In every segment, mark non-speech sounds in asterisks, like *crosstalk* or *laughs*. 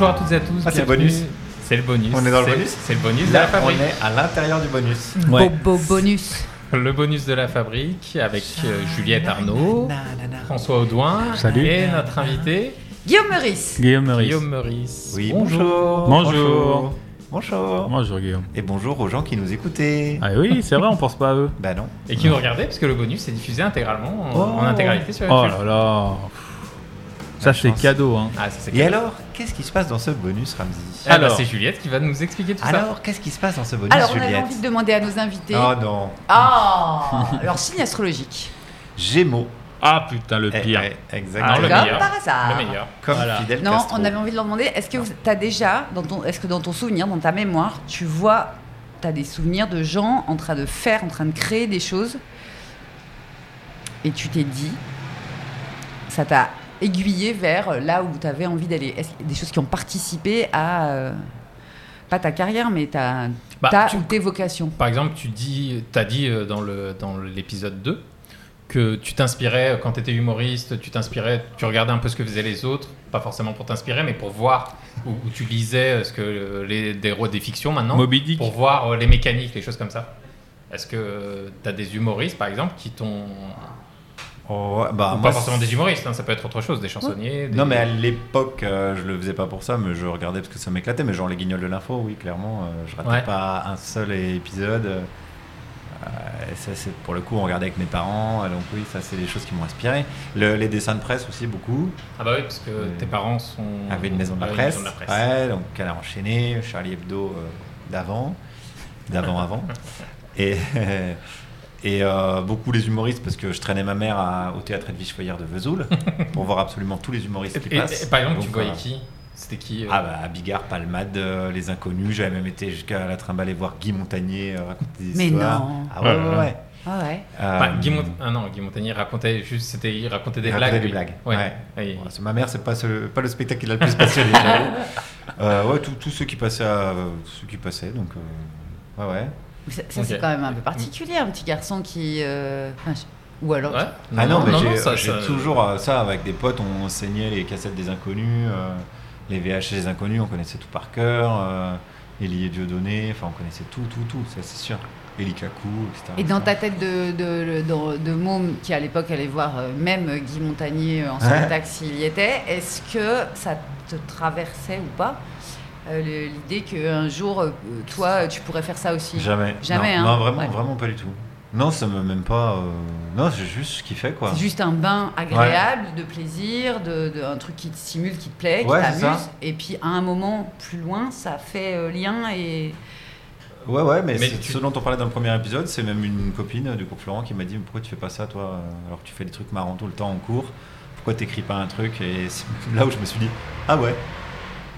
Bonjour à toutes et à tous. Ah, c'est le bonus. C'est le bonus. On est dans le bonus C'est le bonus de la on fabrique. est à l'intérieur du bonus. Bobo bonus. *laughs* Le bonus de la fabrique avec euh, Juliette Arnaud, François Audouin Salut. et notre invité Guillaume Meurice. Guillaume Meurice. Guillaume Meurice. Oui, bonjour. Bonjour. Bonjour. Bonjour Guillaume. Et bonjour aux gens qui nous écoutaient. Ah oui, c'est vrai, on pense pas à eux. Bah non. Et qui nous regardait parce que le bonus est diffusé intégralement en, Oh. en intégralité sur Oh YouTube. là là. Ça c'est chance. cadeau hein. Ah, ça, c'est Et cool. alors, qu'est-ce qui se passe dans ce bonus, Ramzi Ah, bah, Alors. c'est Juliette qui va nous expliquer tout ça. Alors, qu'est-ce qui se passe dans ce bonus, Alors, on avait Juliette? envie de demander à nos invités. Oh non. Ah Leur signe astrologique. Gémeaux. Ah putain le Eh, pire. eh, Ah, exactement. le Comme meilleur. par hasard. Le meilleur. Comme Voilà. Fidel Non, Castro. on avait envie de leur demander est-ce que tu as déjà, dans ton, est-ce que dans ton souvenir, dans ta mémoire, tu vois, tu as des souvenirs de gens en train de faire, en train de créer des choses et tu t'es dit, ça t'a aiguillé vers là où tu avais envie d'aller Est-ce qu'il y a Des choses qui ont participé à, euh, pas ta carrière, mais ta, Bah, ta tu- ou tes vocations? Par exemple, tu dis, as dit euh, dans le dans l'épisode 2 que tu t'inspirais euh, quand tu étais humoriste, tu t'inspirais, tu regardais un peu ce que faisaient les autres, pas forcément pour t'inspirer, mais pour voir où, où tu lisais euh, ce que euh, les des héros des fictions maintenant, Moby Dick. pour voir euh, les mécaniques, les choses comme ça. Est-ce que tu as des humoristes, par exemple, qui t'ont Oh, bah, ou pas forcément des humoristes, hein, ça peut être autre chose, des chansonniers. des- Non, mais à l'époque, euh, je le faisais pas pour ça, mais je regardais parce que ça m'éclatait. Mais genre les guignols de l'info, oui, clairement, euh, je ratais Ouais. pas un seul épisode. Euh, et ça, c'est pour le coup, on regardait avec mes parents, euh, donc oui, ça, c'est des choses qui m'ont inspiré. Le- les dessins de presse aussi, beaucoup. Ah bah oui, parce que tes parents sont Avait une maison de la presse. de la presse. Ouais, donc elle a enchaîné, Charlie Hebdo d'avant, d'avant avant. *laughs* Et, et euh, beaucoup les humoristes, parce que je traînais ma mère à- au théâtre Edwige Foyer de Vesoul *laughs* pour voir absolument tous les humoristes qui Et- et- passent. et par exemple, tu Donc, voyais euh, qui? C'était qui euh? Ah bah Bigard, Palmade, euh, Les Inconnus, j'avais même été jusqu'à la trimballer voir Guy Montagnier euh, raconter des Mais histoires. non. Ah ouais, ouais, ouais. Ah ouais. Bah, Euh, Guy Mont- ah non, Guy Montagnier racontait juste, c'était, il racontait des il blagues. racontait des lui. blagues. Ouais. ouais. Et- ma mère, c'est pas, ce- pas le spectacle qui l'a le plus passionné. *laughs* euh, ouais, tous ceux qui passaient, à- ceux qui passaient, donc euh, ouais, ouais. Ça, c'est quand même un peu particulier, un petit garçon qui. euh, enfin, je- Ou alors. Ouais. Ah non, mais j'ai ça- j'ai ça- toujours euh, ça avec des potes, on enseignait les cassettes des inconnus, euh, les VHS des inconnus, on connaissait tout par cœur, euh, Élie et Dieudonné, enfin on connaissait tout, tout, tout, ça c'est sûr. Élie Kakou, etc. Et dans ta tête de, de, de, de môme qui à l'époque allait voir même Guy Montagnier en Ouais. *laughs* spectacle s'il y était, est-ce que ça te traversait ou pas? Euh, l'idée qu'un jour, euh, toi, tu pourrais faire ça aussi Jamais. Jamais, non, hein. non, vraiment, Ouais. vraiment pas du tout. Non, ça me même pas. euh, Non, j'ai juste ce qu'il fait quoi. C'est juste un bain agréable, de plaisir, de, de- un truc qui te stimule, qui te plaît, Ouais, qui c'est t'amuse. ça. Et puis à un moment plus loin, ça fait euh, lien et. Ouais, ouais, mais, Mais c'est- tu- ce dont on parlait dans le premier épisode, c'est même une copine du cours Florent qui m'a dit Mais Pourquoi tu fais pas ça, toi, euh, alors que tu fais des trucs marrants tout le temps en cours Pourquoi t'écris pas un truc? Et c'est *laughs* là où je me suis dit Ah ouais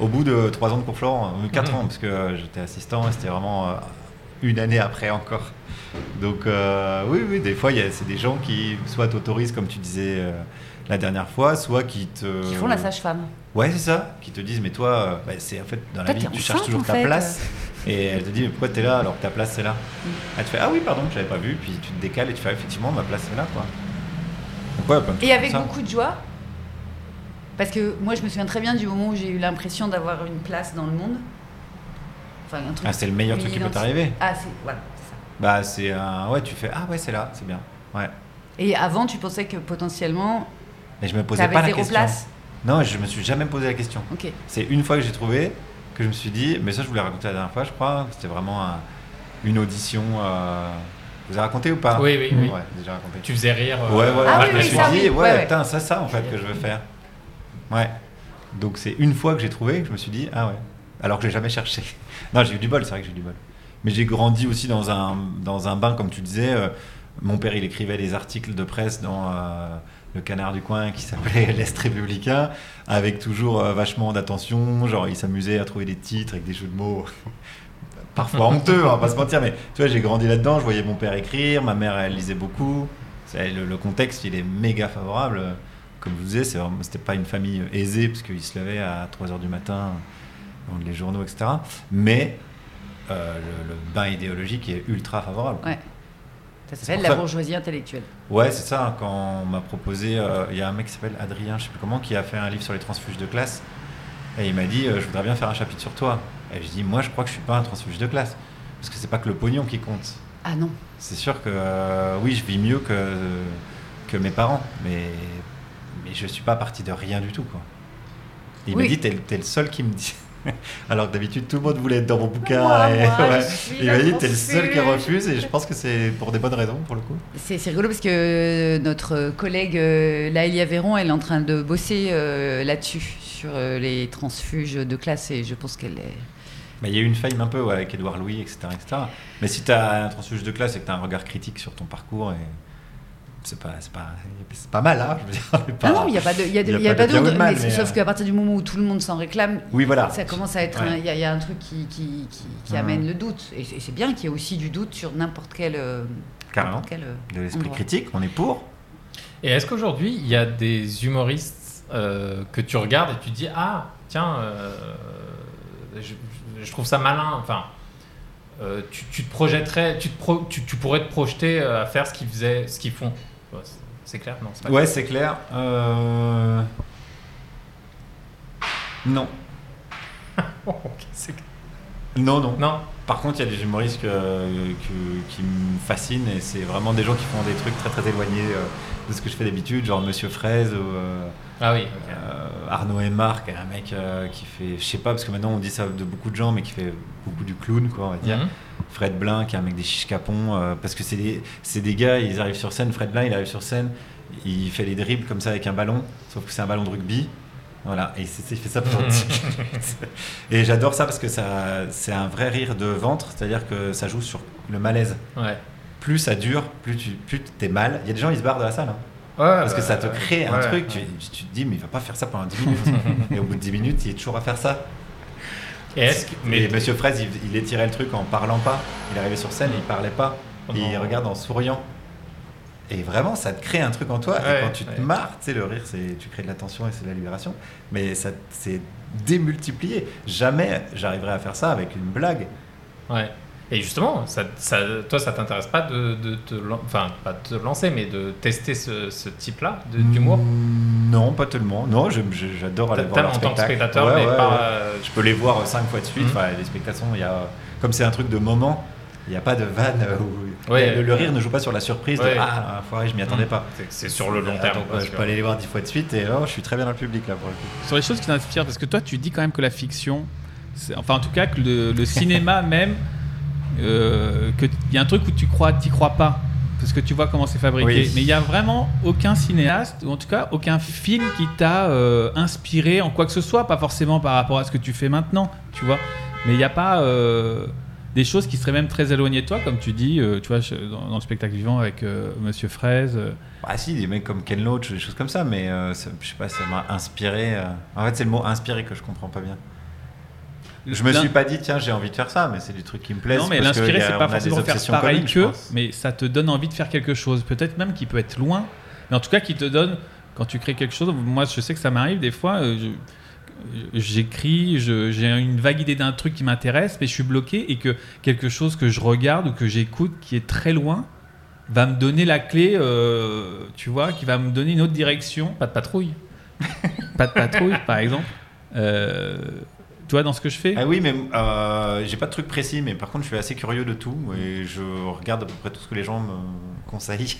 Au bout de 3 ans de cours Florent, 4 Mhm. ans, parce que euh, j'étais assistant et c'était vraiment euh, une année après encore. Donc, euh, oui, oui, des fois, il y a- c'est des gens qui soit t'autorisent, comme tu disais euh, la dernière fois, soit qui te. Qui font la sage-femme. Ouais, c'est ça. Qui te disent, mais toi, euh, bah, c'est en fait dans la vie, tu cherches toujours ta fait. place. Et elle te dit, mais pourquoi t'es là alors que ta place c'est là Mm. Elle te fait, ah oui, pardon, j'avais pas vu. Puis tu te décales et tu fais, ah, effectivement, ma place c'est là, quoi. Donc, ouais, Et avec ça. beaucoup de joie. Parce que moi, je me souviens très bien du moment où j'ai eu l'impression d'avoir une place dans le monde. Enfin, un truc. Ah, c'est le meilleur truc qui peut t'arriver. Ah, c'est. Voilà, c'est ça. Bah, c'est un. Ouais, tu fais, ah ouais, c'est là, c'est bien. Ouais. Et avant, tu pensais que potentiellement, Et je me posais pas la question. place Non, je me suis jamais posé la question. Ok. C'est une fois que j'ai trouvé que je me suis dit, mais ça je vous l'ai raconté la dernière fois, je crois. C'était vraiment un- une audition. euh, Vous avez raconté ou pas? Oui, oui, oui. Ouais, déjà raconté. Tu faisais rire. euh, Ouais, ouais, Ah ouais, oui, je me suis ça, dit, oui. ouais, Ouais, ouais. putain, c'est ça en fait que je veux faire. Ouais. Donc c'est une fois que j'ai trouvé que je me suis dit, ah ouais. Alors que j'ai jamais cherché. *laughs* Non, j'ai eu du bol, c'est vrai que j'ai eu du bol. Mais j'ai grandi aussi dans un, dans un bain, comme tu disais. euh, mon père, il écrivait des articles de presse dans euh, le canard du coin qui *laughs* s'appelait L'Est républicain, avec toujours euh, vachement d'attention. Genre, il s'amusait à trouver des titres avec des jeux de mots. *laughs* Parfois honteux, on va pas se mentir, mais tu vois, j'ai grandi là-dedans, je voyais mon père écrire, ma mère, elle lisait beaucoup. Le contexte, il est méga favorable. Comme je vous vraiment- c'était pas une famille aisée, parce qu'ils se levaient à 3h du matin, dans les journaux, etc. Mais euh, le, le bain idéologique est ultra favorable. Ouais. Ça s'appelle la ça- bourgeoisie intellectuelle. Ouais, c'est ça. Quand on m'a proposé, euh, il y a un mec qui s'appelle Adrien, je sais plus comment, qui a fait un livre sur les transfuges de classe. Et il m'a dit, euh, je voudrais bien faire un chapitre sur toi. Et je dis, moi, je crois que je suis pas un transfuge de classe. Parce que c'est pas que le pognon qui compte. Ah non. C'est sûr que, oui, je vis mieux que, que mes parents. Mais, mais je suis pas parti de rien du tout, quoi. Et il Oui. m'a dit, t'es, le- t'es le seul qui me dit. *laughs* Alors que d'habitude, tout le monde voulait être dans mon bouquin. Moi, et, moi, *laughs* ouais. je suis Il m'a dit, t'es le seul qui refuse. Et je pense que c'est pour des bonnes raisons, pour le coup. C'est c'est rigolo parce que notre collègue euh, Laëlia Véron, elle est en train de bosser euh, là-dessus, sur euh, les transfuges de classe, et je pense qu'elle est. Bah, Il y a eu une faille un peu ouais, avec Édouard Louis, etc. etc. Mais si tu as un transfuge de classe et que tu as un regard critique sur ton parcours, et... c'est pas, c'est pas, c'est pas mal, hein, je veux dire. pas- Ah non, il n'y a pas de, il y a de- il y a il y a pas pas de mal, mais mais, sauf euh, qu'à partir du moment où tout le monde s'en réclame, Oui, voilà. ça commence à être, il y, a- il y a un truc qui, qui, qui, qui amène le doute. Et c'est bien qu'il y ait aussi du doute sur n'importe quel, euh, Carrément. n'importe quel, euh, De l'esprit endroit. critique, on est pour. Et est-ce qu'aujourd'hui, il y a des humoristes euh, que tu regardes et tu te dis Ah, tiens, euh, je, je trouve ça malin. Enfin, euh, tu, tu te projetterais, tu, te pro- tu, tu pourrais te projeter à faire ce qu'ils faisaient, ce qu'ils font. C'est- clair? Non, pas Ouais, c'est clair. Euh... Non. *laughs* Non, non. Non? Par contre, il y a des humoristes que- que- qui me fascinent et c'est vraiment des gens qui font des trucs très très éloignés euh, de ce que je fais d'habitude, genre Monsieur Fraise ou euh, Ah oui, euh, Arnaud et Marc, un mec qui fait, je sais pas, parce que maintenant on dit ça de beaucoup de gens, mais qui fait beaucoup du clown, quoi, on va dire. Mhm. Fred Blin, qui est un mec des chiches capons, euh, parce que c'est des, des gars, ils arrivent sur scène. Fred Blin, il arrive sur scène, il fait les dribbles comme ça avec un ballon, sauf que c'est un ballon de rugby. Voilà, et il fait ça pendant 10 minutes. Et j'adore ça parce que ça, c'est un vrai rire de ventre, c'est-à-dire que ça joue sur le malaise. Ouais. Plus ça dure, plus tu plus t'es mal. Il y a des gens, ils se barrent de la salle. hein. Ouais, Parce que ça te crée un ouais, truc, tu, tu te dis, mais il va pas faire ça pendant 10 minutes. *laughs* et au bout de 10 minutes, il est toujours à faire ça. Et est-ce que. Mais Monsieur Fraise, il, il étirait le truc en parlant pas. Il arrivait sur scène, il parlait pas. Oh il regarde en souriant. Et vraiment, ça te crée un truc en toi. Ouais, et quand tu te ouais. marres, tu sais, le rire, c'est tu crées de l'attention et c'est de la libération. Mais ça, c'est démultiplié. Jamais j'arriverai à faire ça avec une blague. Ouais. Et justement, ça, ça, toi, ça t'intéresse pas de, de te, lan- enfin, pas de te lancer, mais de tester ce, ce type-là d'humour Mm, Non, pas tellement. Non, j'adore aller voir en tant que spectateur, Ouais, mais ouais, pas. ouais. euh, Je peux les voir cinq fois de suite. Enfin, les spectacles, il y a, comme c'est un truc de moment, il n'y a pas de vanne. euh, où- Ouais. le, le rire ne joue pas sur la surprise Ouais. de Ah, enfoiré, je m'y attendais Mhm. pas. c'est- sur le long Euh, terme. donc, je peux aller les voir dix fois de suite et oh, je suis très bien dans le public là pour le coup. Sur les choses qui t'inspirent, parce que toi, tu dis quand même que la fiction, enfin en tout cas que le, le cinéma *laughs* même, euh, qu'il y a un truc où tu crois, t'y crois pas, parce que tu vois comment c'est fabriqué. Oui. Mais il y a vraiment aucun cinéaste, ou en tout cas aucun film qui t'a euh, inspiré en quoi que ce soit, pas forcément par rapport à ce que tu fais maintenant, tu vois. Mais il n'y a pas, euh, des choses qui seraient même très éloignées de toi, comme tu dis, tu vois, dans, dans le spectacle vivant avec Monsieur Fraise. Bah si, des mecs comme Ken Loach, des choses comme ça, mais ça- je sais pas, ça m'a inspiré. En fait, c'est le mot inspiré que je comprends pas bien. Je me suis pas dit, tiens, j'ai envie de faire ça, mais c'est des trucs qui me plaisent. Non, mais l'inspirer, c'est pas forcément faire pareil communes, que, mais ça te donne envie de faire quelque chose. Peut-être même qui peut être loin, mais en tout cas qui te donne, quand tu crées quelque chose, moi je sais que ça m'arrive des fois, euh, j'écris, j'ai une vague idée d'un truc qui m'intéresse, mais je suis bloqué et que quelque chose que je regarde ou que j'écoute qui est très loin va me donner la clé, euh, tu vois, qui va me donner une autre direction. Pas de patrouille. *laughs* Pas de patrouille, par exemple. Euh, tu vois, dans ce que je fais Ah oui, mais euh, j'ai pas de truc précis, mais par contre, je suis assez curieux de tout et je regarde à peu près tout ce que les gens me conseillent.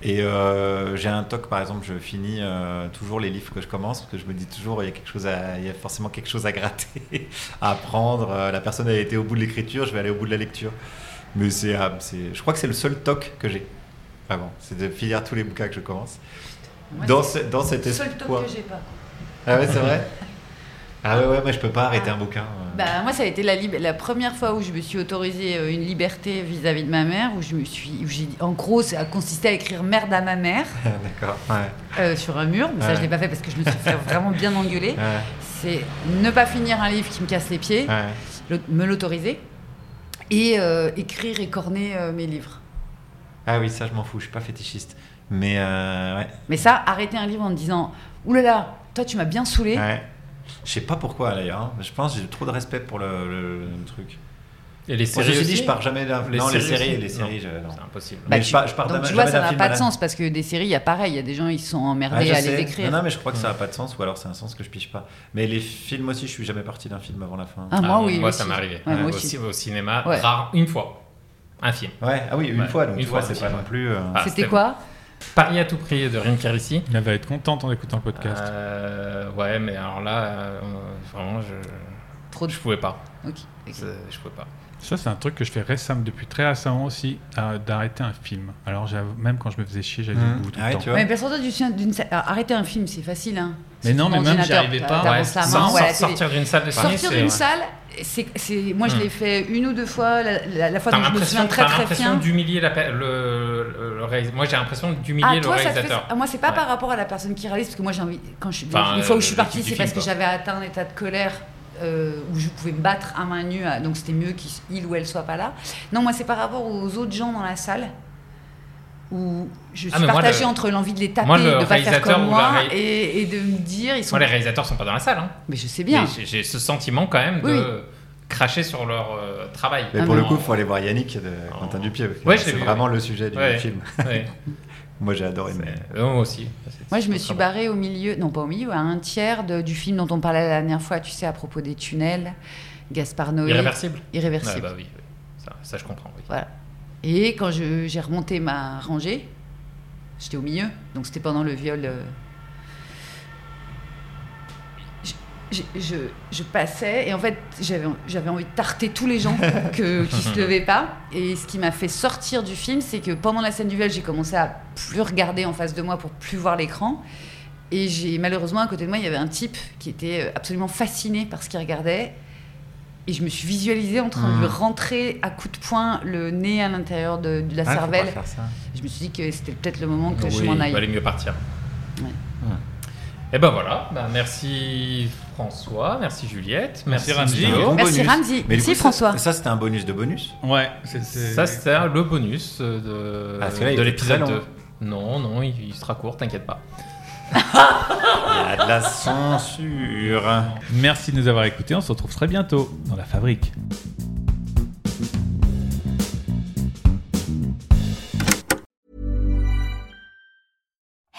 Et euh, j'ai un toc, par exemple, je finis euh, toujours les livres que je commence parce que je me dis toujours il y a quelque chose, à, il y a forcément quelque chose à gratter, *laughs* à apprendre. Euh, La personne a été au bout de l'écriture, je vais aller au bout de la lecture. Mais c'est, ah, c'est, je crois que c'est le seul toc que j'ai. Vraiment, c'est de finir tous les bouquins que je commence. Moi, Dans, c'est ce- dans cet le seul top que j'ai pas. Ah ouais, c'est vrai? Ah ouais, ouais, moi je peux pas arrêter un bouquin. euh. Bah, moi, ça a été la, la première fois où je me suis autorisée euh, une liberté vis-à-vis de ma mère, où je me suis, où j'ai, en gros, ça a consisté à écrire merde à ma mère *laughs* D'accord. Ouais. euh, sur un mur. Mais ça, je l'ai pas fait parce que je me suis fait vraiment bien engueuler. *laughs* Ouais. C'est ne pas finir un livre qui me casse les pieds, me l'autoriser, et euh, écrire et corner euh, mes livres. Ah oui, ça je m'en fous, je suis pas fétichiste. Mais ouais. Mais ça, arrêter un livre en me disant, oulala, toi, tu m'as bien saoulé. Je sais pas pourquoi d'ailleurs. hein. Je pense que j'ai trop de respect pour le, le- le truc. Et les séries je me suis dit, je pars jamais d'un. Les non, les séries les séries, Non, je-. C'est impossible. Mais Bah, je tu- pars- je pars donc tu vois, ça n'a film pas de sens parce que des séries, il y a pareil, il y a des gens ils sont emmerdés je à sais. les écrire. Non, non, mais je crois que ça n'a pas de sens, ou alors c'est un sens que je pige pas. Mais les films aussi, je suis jamais parti d'un film avant la fin. Ah, moi Ah, oui. Moi, aussi. ça m'est arrivé. Ouais, moi Au aussi. Au cinéma, Ouais. rare, une fois. Un film. Ouais, ah oui, une Ouais, fois, donc une fois c'est pas non plus. euh, Ah, c'était quoi Paris à tout prix de Rim Kérissi. Elle va être contente en écoutant le podcast. Euh, ouais, mais alors là, euh, vraiment, je, Trop de. je pouvais pas. Ok. ok. C'est- Je pouvais pas. Ça, c'est un truc que je fais récemment, depuis très récemment aussi, à- d'arrêter un film. Alors, même quand je me faisais chier, j'allais Mhm. au bout tout Ah ouais, le temps. tu vois. Mais personne d'une arrêter un film, c'est facile. Hein. Mais non, mais même, j'y arrivais pas. main, ouais, télé. sortir d'une salle de ciné, Sortir d'une ouais. salle, c'est, c'est- moi je Hmm. l'ai fait une ou deux fois. La, la- la fois dont je me l'impression souviens très très l'impression bien. d'humilier réalisateur. Moi, j'ai l'impression d'humilier Ah, le fait réalisateur. Ah, Moi, c'est pas Ouais. par rapport à la personne qui réalise, parce que moi, j'ai envie. Quand je, Enfin, les fois où euh, je suis l'équipe partie, c'est parce que j'avais atteint un état de colère euh, où je pouvais me battre à main nue, donc c'était mieux qu'il ou elle soit pas là. Non, moi, c'est par rapport aux autres gens dans la salle où je suis Ah, mais moi, partagée le- entre l'envie de les taper, moi, le de pas faire comme moi, ré- et, et de me dire, ils sont. Moi, les réalisateurs sont pas dans la salle. Hein. Mais je sais bien. J'ai- ce sentiment quand même de Oui. Cracher sur leur euh, travail. Mais Ah, pour le coup, il faut aller voir Yannick de Quentin Dupieux. Ouais, c'est vraiment ouais. le sujet du Ouais. film. *laughs* Ouais. Moi, j'ai adoré. mais- euh, Moi aussi. Moi, je me suis bon. barrée au milieu, non pas au milieu, à un tiers de- du film dont on parlait la dernière fois, tu sais, à propos des tunnels, Gaspard Noé. Irréversible. Irréversible. Ouais, bah oui, oui. Ça, ça, je comprends. Oui. Voilà. Et quand je- j'ai remonté ma rangée, j'étais au milieu, donc c'était pendant le viol. euh, je, je- je- je passais et en fait j'avais envie de tarter tous les gens que, *laughs* qui se levaient pas. Et ce qui m'a fait sortir du film, c'est que pendant la scène du viol, j'ai commencé à plus regarder en face de moi pour plus voir l'écran. Et j'ai malheureusement à côté de moi, il y avait un type qui était euh, absolument fasciné par ce qu'il regardait. Et je me suis visualisée en train de lui rentrer à coups de poing le nez à l'intérieur de, de la Ah, cervelle. Je me suis dit que c'était peut-être le moment que je Oui, m'en il aille. valait mieux partir. Ouais. Et ben voilà, Bah, merci François, merci Juliette, Merci merci, Ramzi. Bon Merci. Ramzi. Merci, ça- François. Ça, c'était un bonus de bonus. Ouais. Ça c'était le bonus euh, de, Ah, de l'épisode très long. 2. Non, non, il, il sera court, t'inquiète pas. Il y a de la censure. Merci de nous avoir écoutés. On se retrouve très bientôt dans la fabrique.